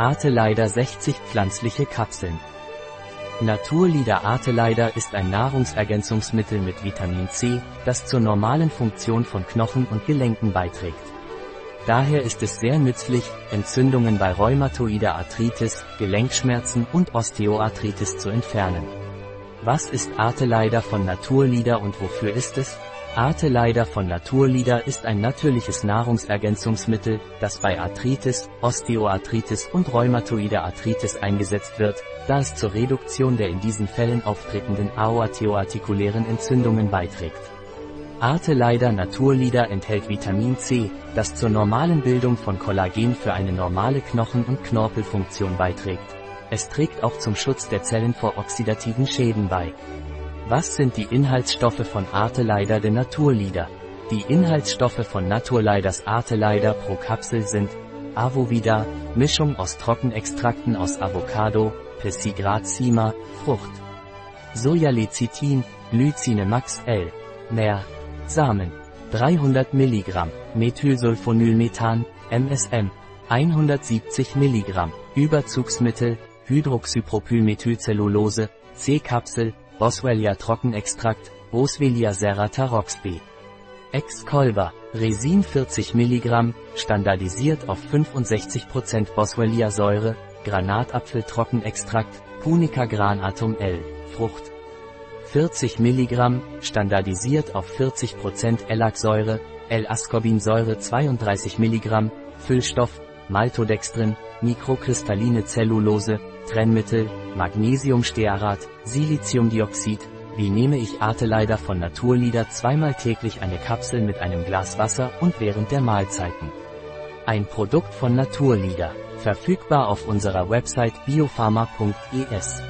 Arteleider 60 pflanzliche Kapseln. Naturlieder Arteleider ist ein Nahrungsergänzungsmittel mit Vitamin C, das zur normalen Funktion von Knochen und Gelenken beiträgt. Daher ist es sehr nützlich, Entzündungen bei rheumatoider Arthritis, Gelenkschmerzen und Osteoarthritis zu entfernen. Was ist Arteleider von Naturlieder und wofür ist es? Arteleider von Naturlieder ist ein natürliches Nahrungsergänzungsmittel, das bei Arthritis, Osteoarthritis und rheumatoider Arthritis eingesetzt wird, da es zur Reduktion der in diesen Fällen auftretenden aorteoartikulären Entzündungen beiträgt. Arteleider Naturlieder enthält Vitamin C, das zur normalen Bildung von Kollagen für eine normale Knochen- und Knorpelfunktion beiträgt. Es trägt auch zum Schutz der Zellen vor oxidativen Schäden bei. Was sind die Inhaltsstoffe von Arteleider de Naturlieder? Die Inhaltsstoffe von Naturleiders Arteleider pro Kapsel sind Avovida, Mischung aus Trockenextrakten aus Avocado, Pessigracima, Frucht. Sojalecithin, Glycine Max L. Mehr. Samen. 300 mg. Methylsulfonylmethan, MSM. 170 mg. Überzugsmittel, Hydroxypropylmethylcellulose, C-Kapsel, Boswellia Trockenextrakt, Boswellia serrata roxb. Ex-Colver, Resin 40 mg, standardisiert auf 65% Boswellia Säure, Granatapfel Trockenextrakt, Punica granatum L, Frucht. 40 mg, standardisiert auf 40% Elaxsäure, L-Ascorbinsäure 32 mg, Füllstoff, Maltodextrin, mikrokristalline Zellulose, Trennmittel, Magnesiumstearat, Siliziumdioxid. Wie nehme ich Arteleider von Naturlieder zweimal täglich eine Kapsel mit einem Glas Wasser und während der Mahlzeiten? Ein Produkt von Naturlieder, verfügbar auf unserer Website biopharma.es.